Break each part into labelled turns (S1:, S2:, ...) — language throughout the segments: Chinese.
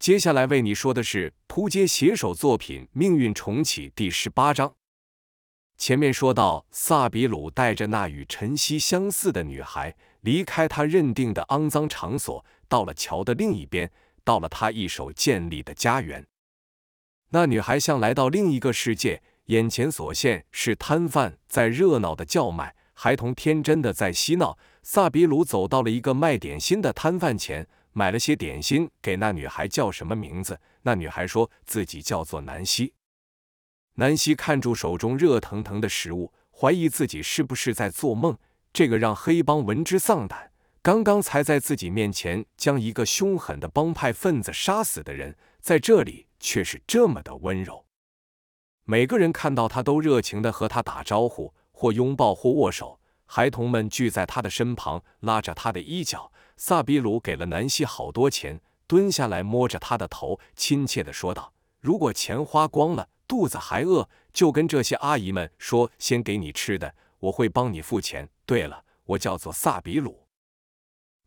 S1: 接下来为你说的是扑街写手作品《命运重启》第十八章。前面说到，萨比鲁带着那与晨曦相似的女孩离开他认定的肮脏场所，到了桥的另一边，到了他一手建立的家园。那女孩像来到另一个世界，眼前所现是摊贩在热闹的叫卖，孩童天真的在嬉闹。萨比鲁走到了一个卖点心的摊贩前。买了些点心给那女孩，叫什么名字？那女孩说自己叫做南希。南希看住手中热腾腾的食物，怀疑自己是不是在做梦。这个让黑帮闻之丧胆，刚刚才在自己面前将一个凶狠的帮派分子杀死的人，在这里却是这么的温柔。每个人看到他都热情的和他打招呼，或拥抱，或握手。孩童们聚在他的身旁，拉着他的衣角。萨比鲁给了南希好多钱，蹲下来摸着她的头，亲切地说道：“如果钱花光了，肚子还饿，就跟这些阿姨们说，先给你吃的，我会帮你付钱。对了，我叫做萨比鲁。”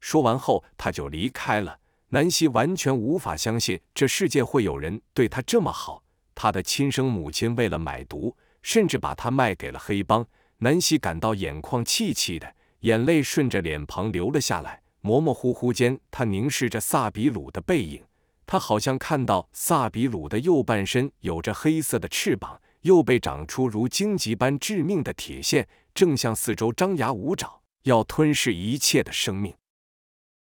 S1: 说完后，他就离开了。南希完全无法相信这世界会有人对他这么好。他的亲生母亲为了买毒，甚至把他卖给了黑帮。南希感到眼眶气气的，眼泪顺着脸庞流了下来。模模糊糊间，他凝视着萨比鲁的背影，他好像看到萨比鲁的右半身有着黑色的翅膀，又被长出如荆棘般致命的铁线，正向四周张牙舞爪，要吞噬一切的生命。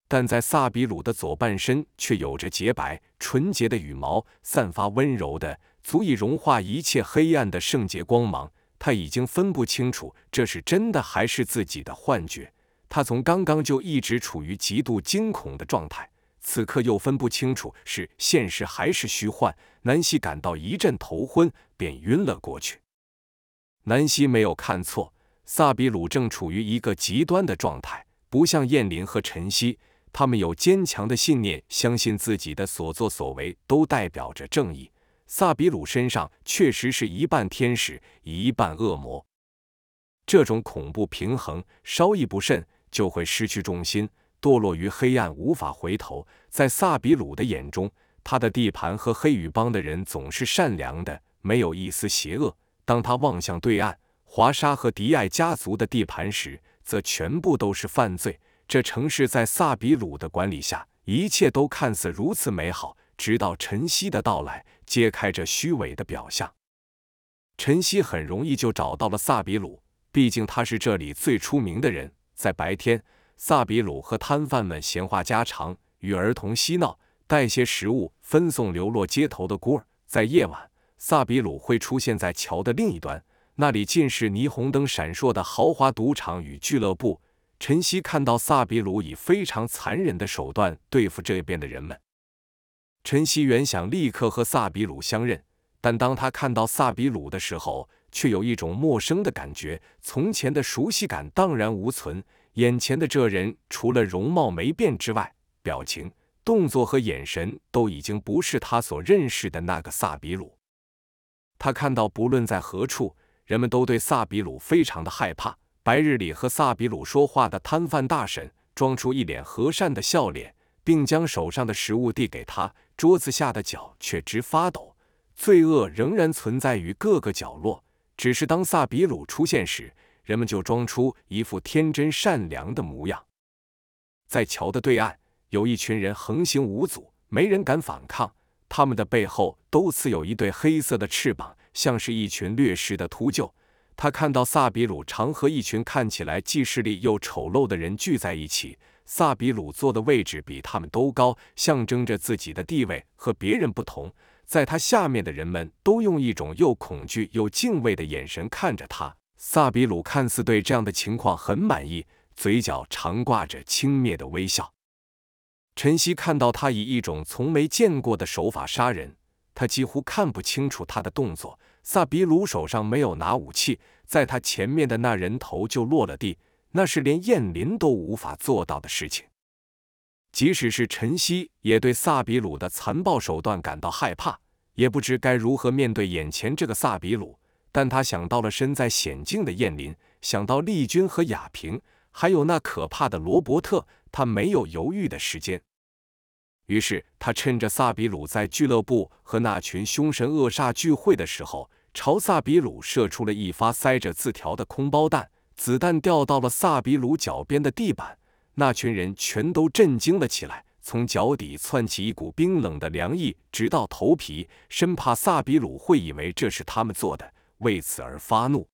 S1: 但在萨比鲁的左半身却有着洁白纯洁的羽毛，散发温柔的、足以融化一切黑暗的圣洁光芒。他已经分不清楚这是真的还是自己的幻觉。他从刚刚就一直处于极度惊恐的状态，此刻又分不清楚是现实还是虚幻。南希感到一阵头昏，便晕了过去。南希没有看错，萨比鲁正处于一个极端的状态，不像燕林和晨曦，他们有坚强的信念，相信自己的所作所为都代表着正义。萨比鲁身上确实是一半天使，一半恶魔，这种恐怖平衡，稍一不慎。就会失去重心，堕落于黑暗，无法回头。在萨比鲁的眼中，他的地盘和黑羽帮的人总是善良的，没有一丝邪恶。当他望向对岸华沙和迪艾家族的地盘时，则全部都是犯罪。这城市在萨比鲁的管理下，一切都看似如此美好，直到晨曦的到来，揭开这虚伪的表象。晨曦很容易就找到了萨比鲁，毕竟他是这里最出名的人。在白天，萨比鲁和摊贩们闲话家常，与儿童嬉闹，带些食物分送流落街头的孤儿。在夜晚，萨比鲁会出现在桥的另一端，那里尽是霓虹灯闪烁的豪华赌场与俱乐部。晨曦看到萨比鲁以非常残忍的手段对付这边的人们，陈曦原想立刻和萨比鲁相认，但当他看到萨比鲁的时候，却有一种陌生的感觉，从前的熟悉感荡然无存。眼前的这人，除了容貌没变之外，表情、动作和眼神都已经不是他所认识的那个萨比鲁。他看到，不论在何处，人们都对萨比鲁非常的害怕。白日里和萨比鲁说话的摊贩大婶，装出一脸和善的笑脸，并将手上的食物递给他，桌子下的脚却直发抖。罪恶仍然存在于各个角落。只是当萨比鲁出现时，人们就装出一副天真善良的模样。在桥的对岸，有一群人横行无阻，没人敢反抗。他们的背后都刺有一对黑色的翅膀，像是一群掠食的秃鹫。他看到萨比鲁常和一群看起来既势力又丑陋的人聚在一起。萨比鲁坐的位置比他们都高，象征着自己的地位和别人不同。在他下面的人们都用一种又恐惧又敬畏的眼神看着他。萨比鲁看似对这样的情况很满意，嘴角常挂着轻蔑的微笑。晨曦看到他以一种从没见过的手法杀人，他几乎看不清楚他的动作。萨比鲁手上没有拿武器，在他前面的那人头就落了地，那是连燕林都无法做到的事情。即使是晨曦，也对萨比鲁的残暴手段感到害怕，也不知该如何面对眼前这个萨比鲁。但他想到了身在险境的燕林，想到丽君和雅萍，还有那可怕的罗伯特，他没有犹豫的时间。于是他趁着萨比鲁在俱乐部和那群凶神恶煞聚会的时候，朝萨比鲁射出了一发塞着字条的空包弹。子弹掉到了萨比鲁脚边的地板，那群人全都震惊了起来，从脚底窜起一股冰冷的凉意，直到头皮，生怕萨比鲁会以为这是他们做的，为此而发怒。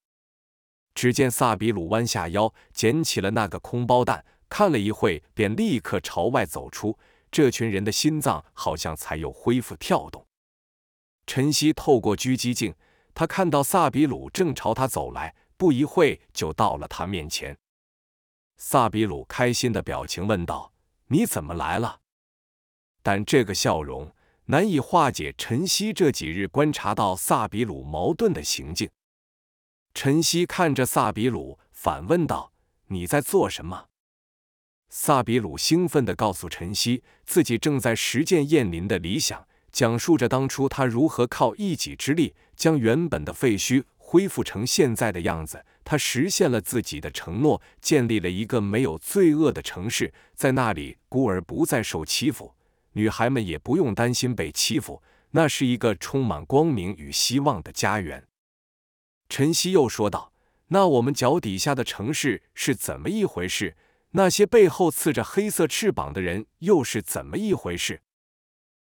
S1: 只见萨比鲁弯下腰，捡起了那个空包弹，看了一会，便立刻朝外走出。这群人的心脏好像才又恢复跳动。晨曦透过狙击镜，他看到萨比鲁正朝他走来，不一会就到了他面前。萨比鲁开心的表情问道：“你怎么来了？”但这个笑容难以化解晨曦这几日观察到萨比鲁矛盾的行径。晨曦看着萨比鲁，反问道：“你在做什么？”萨比鲁兴奋地告诉晨曦，自己正在实践燕林的理想，讲述着当初他如何靠一己之力将原本的废墟恢复成现在的样子。他实现了自己的承诺，建立了一个没有罪恶的城市，在那里孤儿不再受欺负，女孩们也不用担心被欺负。那是一个充满光明与希望的家园。晨曦又说道：“那我们脚底下的城市是怎么一回事？那些背后刺着黑色翅膀的人又是怎么一回事？”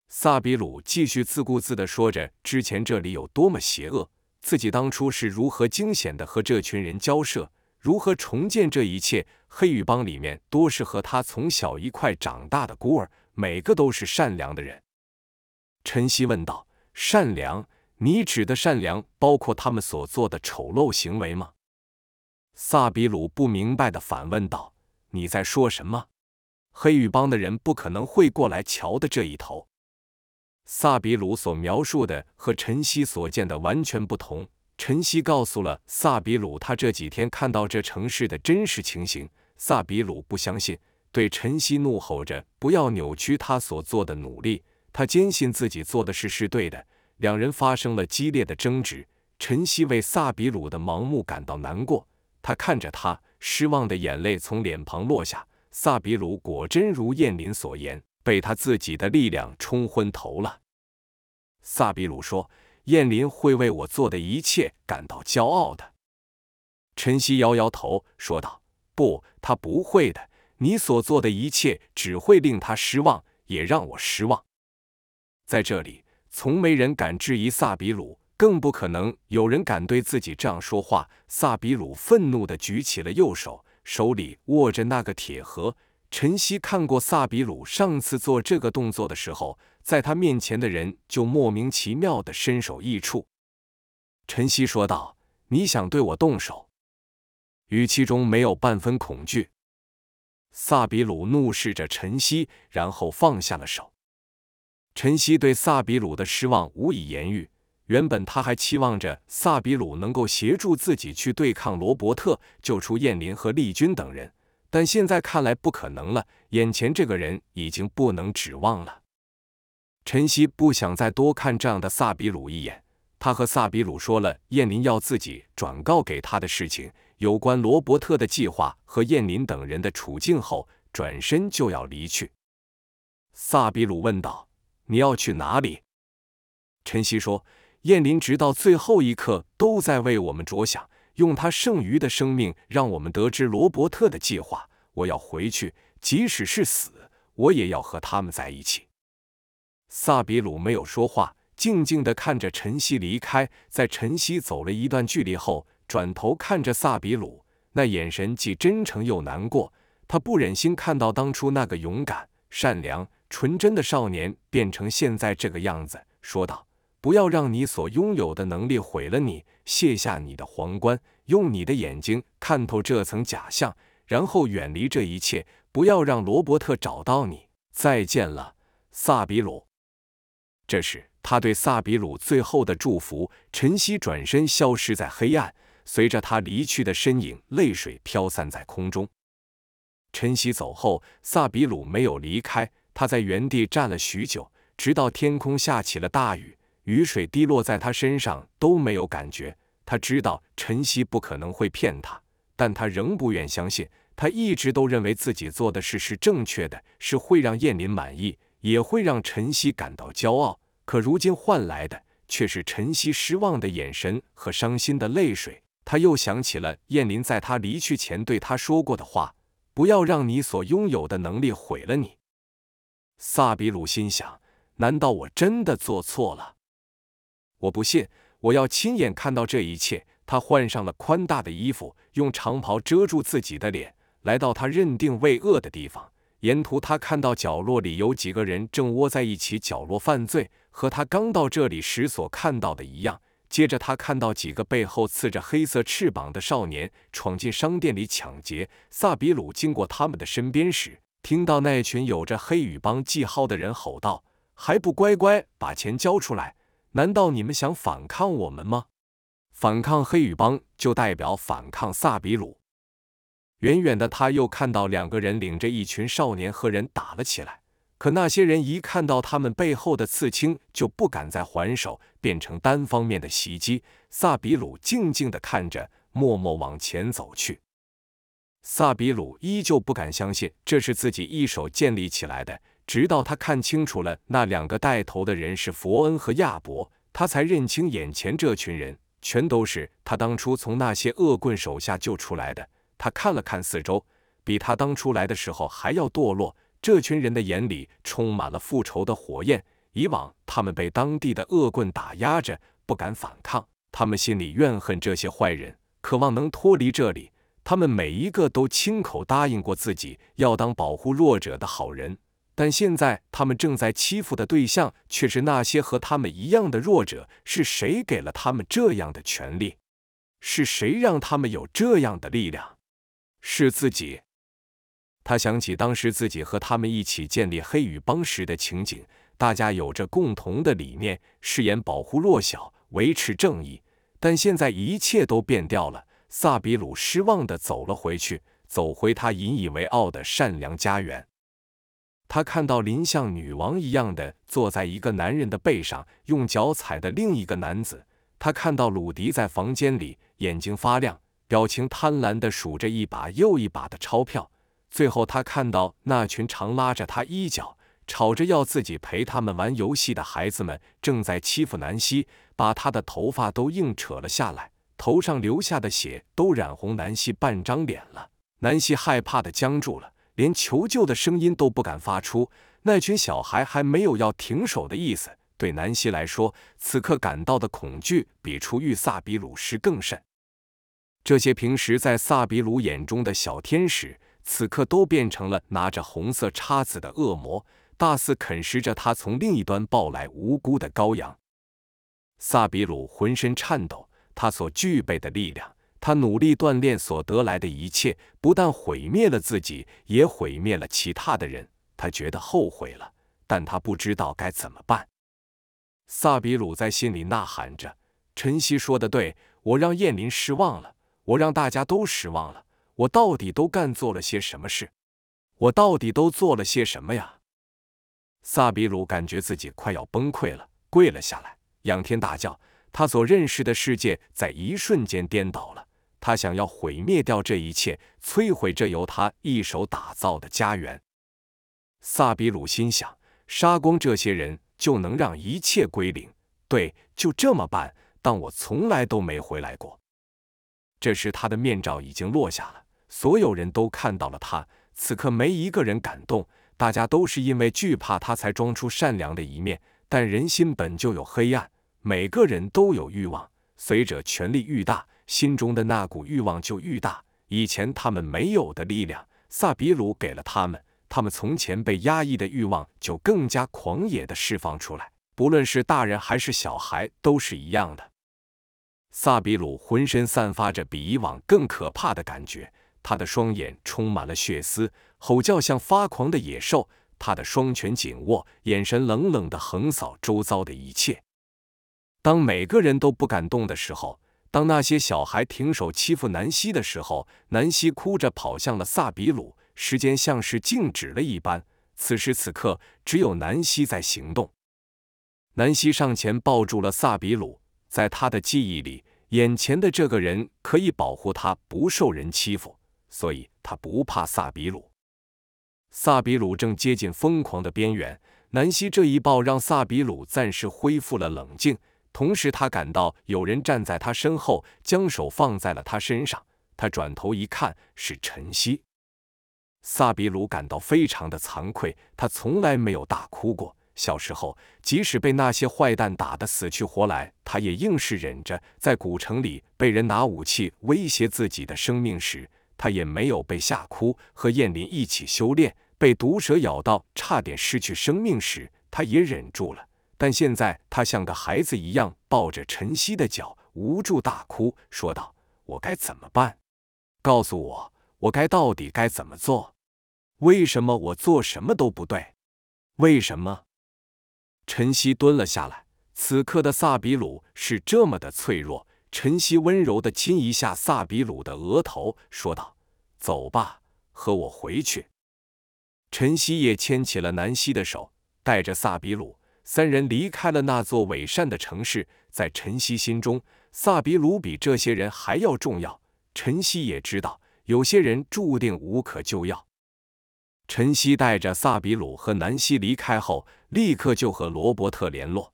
S1: 萨比鲁继续自顾自地说着之前这里有多么邪恶，自己当初是如何惊险地和这群人交涉，如何重建这一切。黑羽帮里面多是和他从小一块长大的孤儿，每个都是善良的人。晨曦问道：“善良？”你指的善良包括他们所做的丑陋行为吗？萨比鲁不明白的反问道：“你在说什么？黑羽帮的人不可能会过来瞧的这一头。”萨比鲁所描述的和晨曦所见的完全不同。晨曦告诉了萨比鲁他这几天看到这城市的真实情形。萨比鲁不相信，对晨曦怒吼着：“不要扭曲他所做的努力！”他坚信自己做的事是对的。两人发生了激烈的争执。晨曦为萨比鲁的盲目感到难过，他看着他，失望的眼泪从脸庞落下。萨比鲁果真如燕林所言，被他自己的力量冲昏头了。萨比鲁说：“燕林会为我做的一切感到骄傲的。”晨曦摇摇头说道：“不，他不会的。你所做的一切只会令他失望，也让我失望。在这里。”从没人敢质疑萨比鲁，更不可能有人敢对自己这样说话。萨比鲁愤怒地举起了右手，手里握着那个铁盒。晨曦看过萨比鲁上次做这个动作的时候，在他面前的人就莫名其妙的身首异处。晨曦说道：“你想对我动手？”语气中没有半分恐惧。萨比鲁怒视着晨曦，然后放下了手。晨曦对萨比鲁的失望无以言喻。原本他还期望着萨比鲁能够协助自己去对抗罗伯特，救出燕林和丽君等人，但现在看来不可能了。眼前这个人已经不能指望了。晨曦不想再多看这样的萨比鲁一眼。他和萨比鲁说了燕林要自己转告给他的事情，有关罗伯特的计划和燕林等人的处境后，转身就要离去。萨比鲁问道。你要去哪里？晨曦说：“燕林直到最后一刻都在为我们着想，用他剩余的生命让我们得知罗伯特的计划。我要回去，即使是死，我也要和他们在一起。”萨比鲁没有说话，静静的看着晨曦离开。在晨曦走了一段距离后，转头看着萨比鲁，那眼神既真诚又难过。他不忍心看到当初那个勇敢、善良。纯真的少年变成现在这个样子，说道：“不要让你所拥有的能力毁了你，卸下你的皇冠，用你的眼睛看透这层假象，然后远离这一切，不要让罗伯特找到你。再见了，萨比鲁。”这是他对萨比鲁最后的祝福。晨曦转身消失在黑暗，随着他离去的身影，泪水飘散在空中。晨曦走后，萨比鲁没有离开。他在原地站了许久，直到天空下起了大雨，雨水滴落在他身上都没有感觉。他知道晨曦不可能会骗他，但他仍不愿相信。他一直都认为自己做的事是正确的，是会让燕林满意，也会让晨曦感到骄傲。可如今换来的却是晨曦失望的眼神和伤心的泪水。他又想起了燕林在他离去前对他说过的话：“不要让你所拥有的能力毁了你。”萨比鲁心想：“难道我真的做错了？我不信，我要亲眼看到这一切。”他换上了宽大的衣服，用长袍遮住自己的脸，来到他认定为恶的地方。沿途，他看到角落里有几个人正窝在一起角落犯罪，和他刚到这里时所看到的一样。接着，他看到几个背后刺着黑色翅膀的少年闯进商店里抢劫。萨比鲁经过他们的身边时，听到那群有着黑羽帮记号的人吼道：“还不乖乖把钱交出来？难道你们想反抗我们吗？”反抗黑羽帮就代表反抗萨比鲁。远远的，他又看到两个人领着一群少年和人打了起来。可那些人一看到他们背后的刺青，就不敢再还手，变成单方面的袭击。萨比鲁静静的看着，默默往前走去。萨比鲁依旧不敢相信这是自己一手建立起来的，直到他看清楚了那两个带头的人是佛恩和亚伯，他才认清眼前这群人。全都是他当初从那些恶棍手下救出来的。他看了看四周，比他当初来的时候还要堕落。这群人的眼里充满了复仇的火焰。以往他们被当地的恶棍打压着，不敢反抗。他们心里怨恨这些坏人，渴望能脱离这里。他们每一个都亲口答应过自己，要当保护弱者的好人。但现在，他们正在欺负的对象却是那些和他们一样的弱者。是谁给了他们这样的权利？是谁让他们有这样的力量？是自己。他想起当时自己和他们一起建立黑羽帮时的情景，大家有着共同的理念，誓言保护弱小，维持正义。但现在一切都变掉了。萨比鲁失望地走了回去，走回他引以为傲的善良家园。他看到林像女王一样的坐在一个男人的背上，用脚踩的另一个男子。他看到鲁迪在房间里眼睛发亮，表情贪婪的数着一把又一把的钞票。最后，他看到那群常拉着他衣角、吵着要自己陪他们玩游戏的孩子们正在欺负南希，把他的头发都硬扯了下来，头上流下的血都染红南希半张脸了。南希害怕的僵住了。连求救的声音都不敢发出，那群小孩还没有要停手的意思。对南希来说，此刻感到的恐惧比出狱萨比鲁时更甚。这些平时在萨比鲁眼中的小天使，此刻都变成了拿着红色叉子的恶魔，大肆啃食着他从另一端抱来无辜的羔羊。萨比鲁浑身颤抖，他所具备的力量。他努力锻炼所得来的一切，不但毁灭了自己，也毁灭了其他的人。他觉得后悔了，但他不知道该怎么办。萨比鲁在心里呐喊着：“晨曦说的对，我让燕林失望了，我让大家都失望了。我到底都干做了些什么事？我到底都做了些什么呀？”萨比鲁感觉自己快要崩溃了，跪了下来，仰天大叫：“他所认识的世界在一瞬间颠倒了。”他想要毁灭掉这一切，摧毁这由他一手打造的家园。萨比鲁心想：杀光这些人，就能让一切归零。对，就这么办，但我从来都没回来过。这时，他的面罩已经落下了，所有人都看到了他。此刻，没一个人敢动，大家都是因为惧怕他才装出善良的一面。但人心本就有黑暗，每个人都有欲望，随着权力愈大。心中的那股欲望就愈大，以前他们没有的力量，萨比鲁给了他们。他们从前被压抑的欲望就更加狂野的释放出来，不论是大人还是小孩都是一样的。萨比鲁浑身散发着比以往更可怕的感觉，他的双眼充满了血丝，吼叫像发狂的野兽。他的双拳紧握，眼神冷冷的横扫周遭的一切。当每个人都不敢动的时候。当那些小孩停手欺负南希的时候，南希哭着跑向了萨比鲁。时间像是静止了一般，此时此刻，只有南希在行动。南希上前抱住了萨比鲁，在他的记忆里，眼前的这个人可以保护他不受人欺负，所以他不怕萨比鲁。萨比鲁正接近疯狂的边缘，南希这一抱让萨比鲁暂时恢复了冷静，同时他感到有人站在他身后，将手放在了他身上。他转头一看，是晨曦。萨比鲁感到非常的惭愧，他从来没有大哭过。小时候，即使被那些坏蛋打得死去活来，他也硬是忍着。在古城里被人拿武器威胁自己的生命时，他也没有被吓哭。和燕林一起修炼。被毒蛇咬到，差点失去生命时，他也忍住了。但现在，他像个孩子一样抱着晨曦的脚，无助大哭，说道：“我该怎么办？告诉我，我该到底该怎么做？为什么我做什么都不对？为什么？”晨曦蹲了下来。此刻的萨比鲁是这么的脆弱。晨曦温柔的亲一下萨比鲁的额头，说道：“走吧，和我回去。”晨曦也牵起了南希的手，带着萨比鲁三人离开了那座伪善的城市。在陈曦心中，萨比鲁比这些人还要重要。陈曦也知道，有些人注定无可救药。陈曦带着萨比鲁和南希离开后，立刻就和罗伯特联络。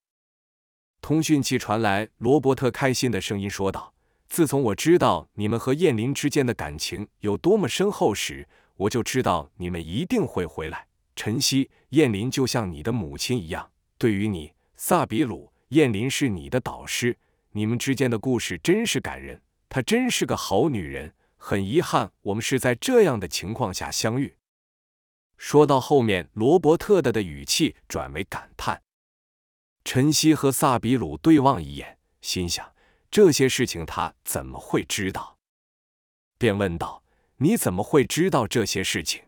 S1: 通讯器传来罗伯特开心的声音，说道：“自从我知道你们和燕林之间的感情有多么深厚时，”我就知道你们一定会回来。晨曦，燕林就像你的母亲一样。对于你，萨比鲁，燕林是你的导师。你们之间的故事真是感人。她真是个好女人。很遗憾，我们是在这样的情况下相遇。说到后面，罗伯特的的语气转为感叹。晨曦和萨比鲁对望一眼，心想这些事情他怎么会知道？便问道。你怎么会知道这些事情？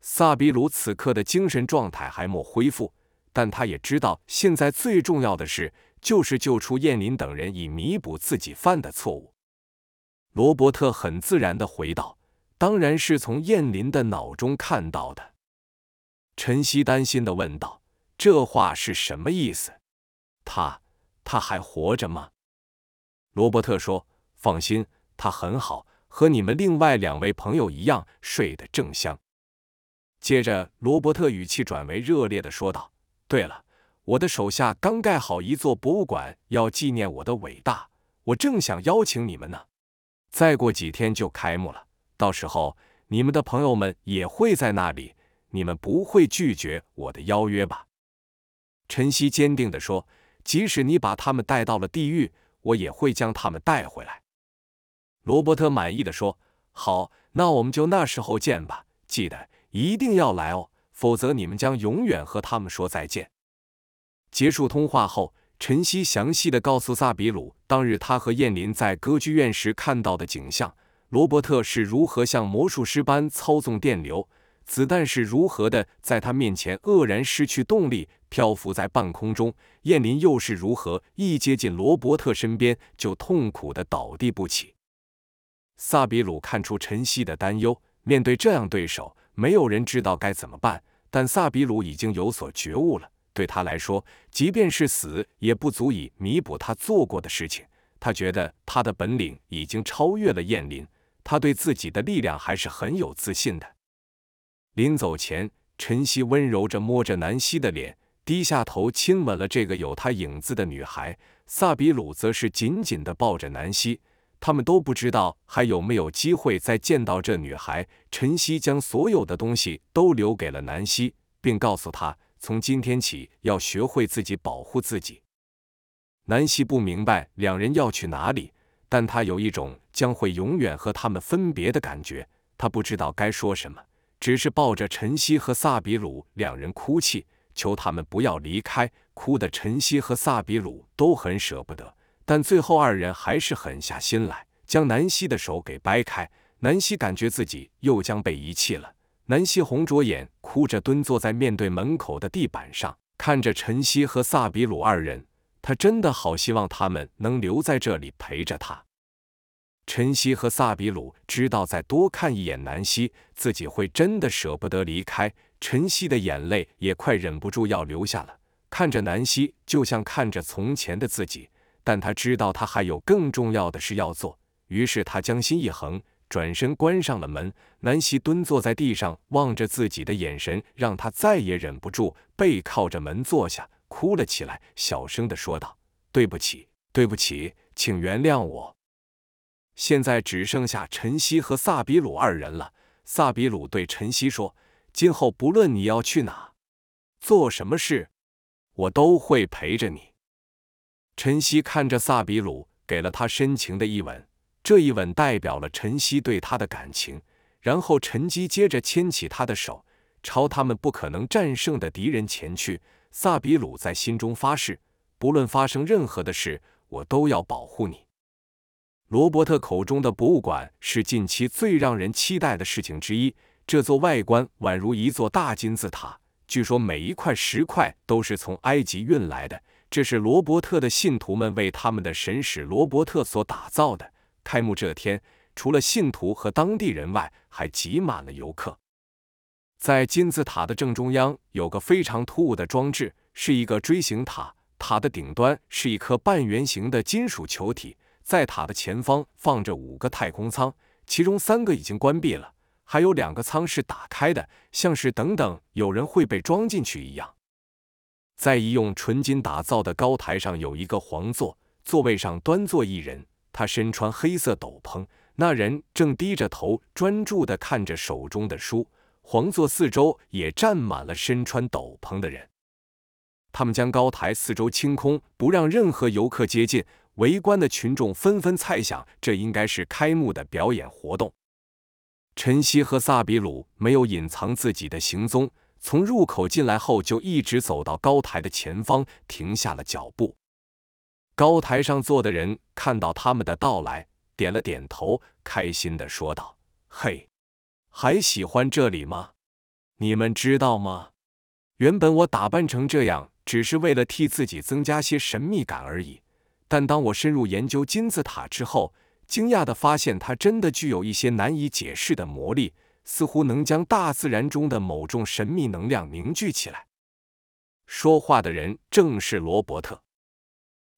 S1: 萨比鲁此刻的精神状态还没恢复，但他也知道现在最重要的事就是救出燕林等人，以弥补自己犯的错误。罗伯特很自然的回道：“当然是从燕林的脑中看到的。”晨曦担心的问道：“这话是什么意思？他他还活着吗？”罗伯特说：“放心，他很好。”和你们另外两位朋友一样，睡得正香。接着，罗伯特语气转为热烈的说道：“对了，我的手下刚盖好一座博物馆，要纪念我的伟大。我正想邀请你们呢。再过几天就开幕了，到时候你们的朋友们也会在那里。你们不会拒绝我的邀约吧？”晨曦坚定地说：“即使你把他们带到了地狱，我也会将他们带回来。”罗伯特满意的说：“好，那我们就那时候见吧。记得一定要来哦，否则你们将永远和他们说再见。”结束通话后，晨曦详细的告诉萨比鲁当日他和燕林在歌剧院时看到的景象：罗伯特是如何像魔术师般操纵电流，子弹是如何的在他面前愕然失去动力，漂浮在半空中；燕林又是如何一接近罗伯特身边就痛苦的倒地不起。萨比鲁看出晨曦的担忧，面对这样对手，没有人知道该怎么办。但萨比鲁已经有所觉悟了，对他来说，即便是死，也不足以弥补他做过的事情。他觉得他的本领已经超越了燕林，他对自己的力量还是很有自信的。临走前，晨曦温柔着摸着南希的脸，低下头亲吻了这个有他影子的女孩。萨比鲁则是紧紧地抱着南希。他们都不知道还有没有机会再见到这女孩。晨曦将所有的东西都留给了南希，并告诉她，从今天起要学会自己保护自己。南希不明白两人要去哪里，但她有一种将会永远和他们分别的感觉。她不知道该说什么，只是抱着晨曦和萨比鲁两人哭泣，求他们不要离开。哭的晨曦和萨比鲁都很舍不得。但最后，二人还是狠下心来，将南希的手给掰开。南希感觉自己又将被遗弃了。南希红着眼，哭着蹲坐在面对门口的地板上，看着晨曦和萨比鲁二人。他真的好希望他们能留在这里陪着他。晨曦和萨比鲁知道，再多看一眼南希，自己会真的舍不得离开。晨曦的眼泪也快忍不住要流下了，看着南希，就像看着从前的自己。但他知道他还有更重要的事要做，于是他将心一横，转身关上了门。南希蹲坐在地上，望着自己的眼神，让他再也忍不住，背靠着门坐下，哭了起来，小声的说道：“对不起，对不起，请原谅我。”现在只剩下陈曦和萨比鲁二人了。萨比鲁对陈曦说：“今后不论你要去哪，做什么事，我都会陪着你。”陈曦看着萨比鲁，给了他深情的一吻。这一吻代表了陈曦对他的感情。然后陈基接着牵起他的手，朝他们不可能战胜的敌人前去。萨比鲁在心中发誓：不论发生任何的事，我都要保护你。罗伯特口中的博物馆是近期最让人期待的事情之一。这座外观宛如一座大金字塔，据说每一块石块都是从埃及运来的。这是罗伯特的信徒们为他们的神使罗伯特所打造的。开幕这天，除了信徒和当地人外，还挤满了游客。在金字塔的正中央有个非常突兀的装置，是一个锥形塔，塔的顶端是一颗半圆形的金属球体。在塔的前方放着五个太空舱，其中三个已经关闭了，还有两个舱是打开的，像是等等有人会被装进去一样。在一用纯金打造的高台上有一个皇座，座位上端坐一人，他身穿黑色斗篷，那人正低着头专注地看着手中的书。皇座四周也站满了身穿斗篷的人，他们将高台四周清空，不让任何游客接近。围观的群众纷纷猜想，这应该是开幕的表演活动。陈曦和萨比鲁没有隐藏自己的行踪，从入口进来后就一直走到高台的前方，停下了脚步。高台上坐的人看到他们的到来，点了点头，开心的说道：“嘿，还喜欢这里吗？你们知道吗？原本我打扮成这样，只是为了替自己增加些神秘感而已。”但当我深入研究金字塔之后，惊讶地发现它真的具有一些难以解释的魔力，似乎能将大自然中的某种神秘能量凝聚起来。说话的人正是罗伯特。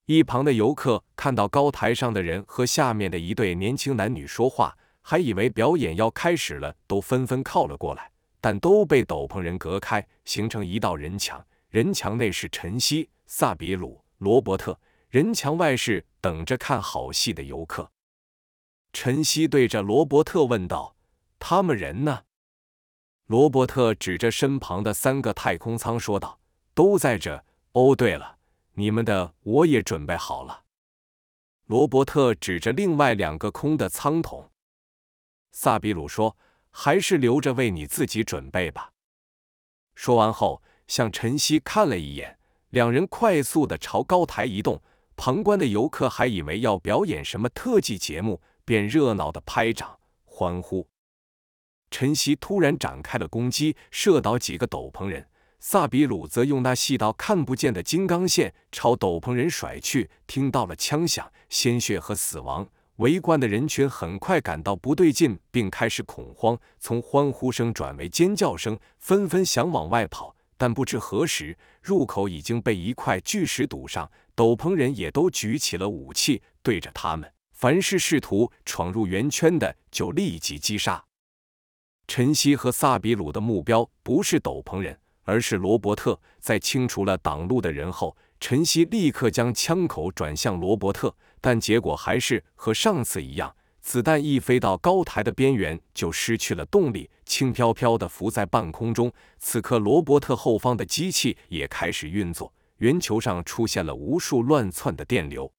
S1: 一旁的游客看到高台上的人和下面的一对年轻男女说话，还以为表演要开始了，都纷纷靠了过来，但都被斗篷人隔开，形成一道人墙。人墙内是晨曦、萨比鲁、罗伯特。人墙外是等着看好戏的游客。晨曦对着罗伯特问道：“他们人呢？”罗伯特指着身旁的三个太空舱说道：“都在这。哦，对了，你们的我也准备好了。”罗伯特指着另外两个空的舱筒。萨比鲁说：“还是留着为你自己准备吧。”说完后，向晨曦看了一眼，两人快速的朝高台移动。旁观的游客还以为要表演什么特技节目，便热闹的拍掌欢呼。晨曦突然展开了攻击，射倒几个斗篷人。萨比鲁则用那细到看不见的金刚线朝斗篷人甩去。听到了枪响、鲜血和死亡，围观的人群很快感到不对劲，并开始恐慌，从欢呼声转为尖叫声，纷纷想往外跑。但不知何时，入口已经被一块巨石堵上。斗篷人也都举起了武器，对着他们，凡是试图闯入圆圈的，就立即击杀。晨曦和萨比鲁的目标不是斗篷人，而是罗伯特。在清除了挡路的人后，晨曦立刻将枪口转向罗伯特，但结果还是和上次一样，子弹一飞到高台的边缘就失去了动力，轻飘飘地浮在半空中。此刻，罗伯特后方的机器也开始运作。圆球上出现了无数乱窜的电流，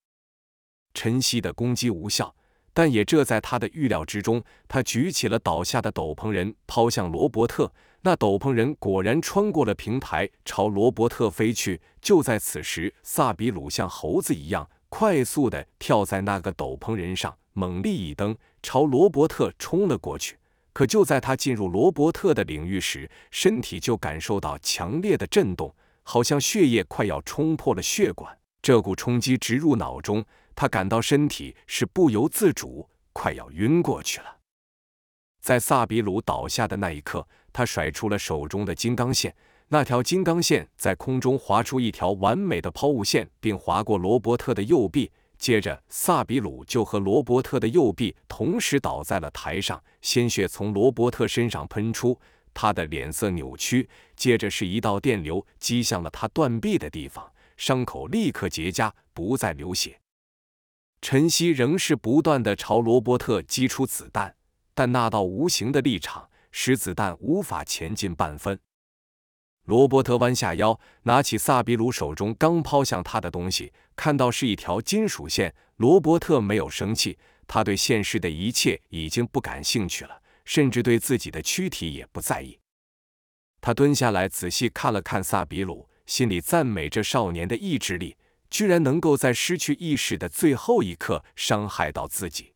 S1: 晨曦的攻击无效，但也这在他的预料之中。他举起了倒下的斗篷人，抛向罗伯特。那斗篷人果然穿过了平台，朝罗伯特飞去。就在此时，萨比鲁像猴子一样快速地跳在那个斗篷人上，猛力一蹬，朝罗伯特冲了过去。可就在他进入罗伯特的领域时，身体就感受到强烈的震动。好像血液快要冲破了血管，这股冲击直入脑中，他感到身体是不由自主，快要晕过去了。在萨比鲁倒下的那一刻，他甩出了手中的金刚线，那条金刚线在空中划出一条完美的抛物线，并划过罗伯特的右臂。接着，萨比鲁就和罗伯特的右臂同时倒在了台上，鲜血从罗伯特身上喷出，他的脸色扭曲。接着是一道电流击向了他断臂的地方，伤口立刻结痂，不再流血。晨曦仍是不断的朝罗伯特击出子弹，但那道无形的立场使子弹无法前进半分。罗伯特弯下腰，拿起萨比鲁手中刚抛向他的东西，看到是一条金属线。罗伯特没有生气，他对现实的一切已经不感兴趣了，甚至对自己的躯体也不在意。他蹲下来，仔细看了看萨比鲁，心里赞美这少年的意志力，居然能够在失去意识的最后一刻伤害到自己。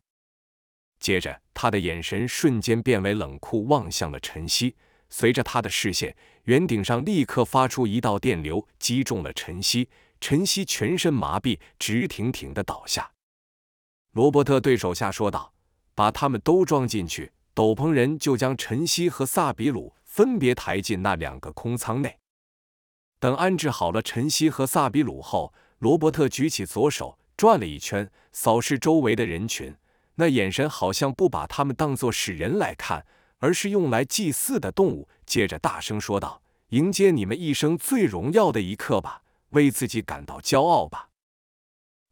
S1: 接着，他的眼神瞬间变为冷酷，望向了晨曦。随着他的视线，圆顶上立刻发出一道电流，击中了晨曦。晨曦全身麻痹，直挺挺的倒下。罗伯特对手下说道：“把他们都装进去。”斗篷人就将晨曦和萨比鲁分别抬进那两个空舱内。等安置好了晨曦和萨比鲁后，罗伯特举起左手，转了一圈，扫视周围的人群，那眼神好像不把他们当作是人来看。而是用来祭祀的动物。接着大声说道：“迎接你们一生最荣耀的一刻吧，为自己感到骄傲吧。”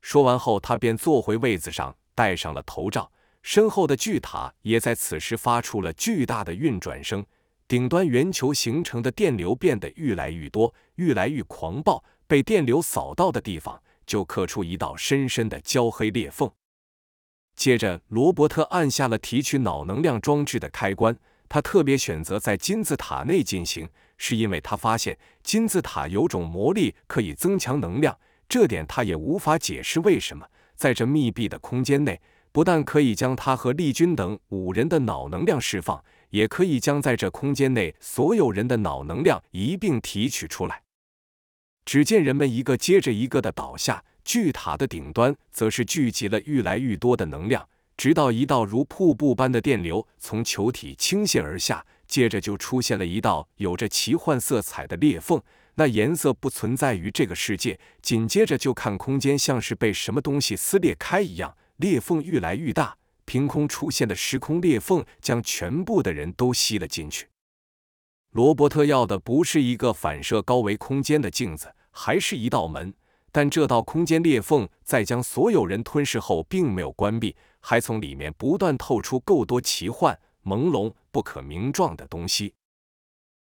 S1: 说完后，他便坐回位子上，戴上了头罩。身后的巨塔也在此时发出了巨大的运转声，顶端圆球形成的电流变得愈来愈多，愈来愈狂暴。被电流扫到的地方，就刻出一道深深的焦黑裂缝。接着，罗伯特按下了提取脑能量装置的开关。他特别选择在金字塔内进行，是因为他发现金字塔有种魔力可以增强能量。这点他也无法解释为什么，在这密闭的空间内，不但可以将他和丽君等五人的脑能量释放，也可以将在这空间内所有人的脑能量一并提取出来。只见人们一个接着一个的倒下。巨塔的顶端则是聚集了愈来愈多的能量，直到一道如瀑布般的电流从球体倾泻而下，接着就出现了一道有着奇幻色彩的裂缝，那颜色不存在于这个世界。紧接着就看空间像是被什么东西撕裂开一样，裂缝愈来愈大，凭空出现的时空裂缝将全部的人都吸了进去。罗伯特要的不是一个反射高维空间的镜子，还是一道门。但这道空间裂缝在将所有人吞噬后，并没有关闭，还从里面不断透出够多奇幻、朦胧、不可名状的东西。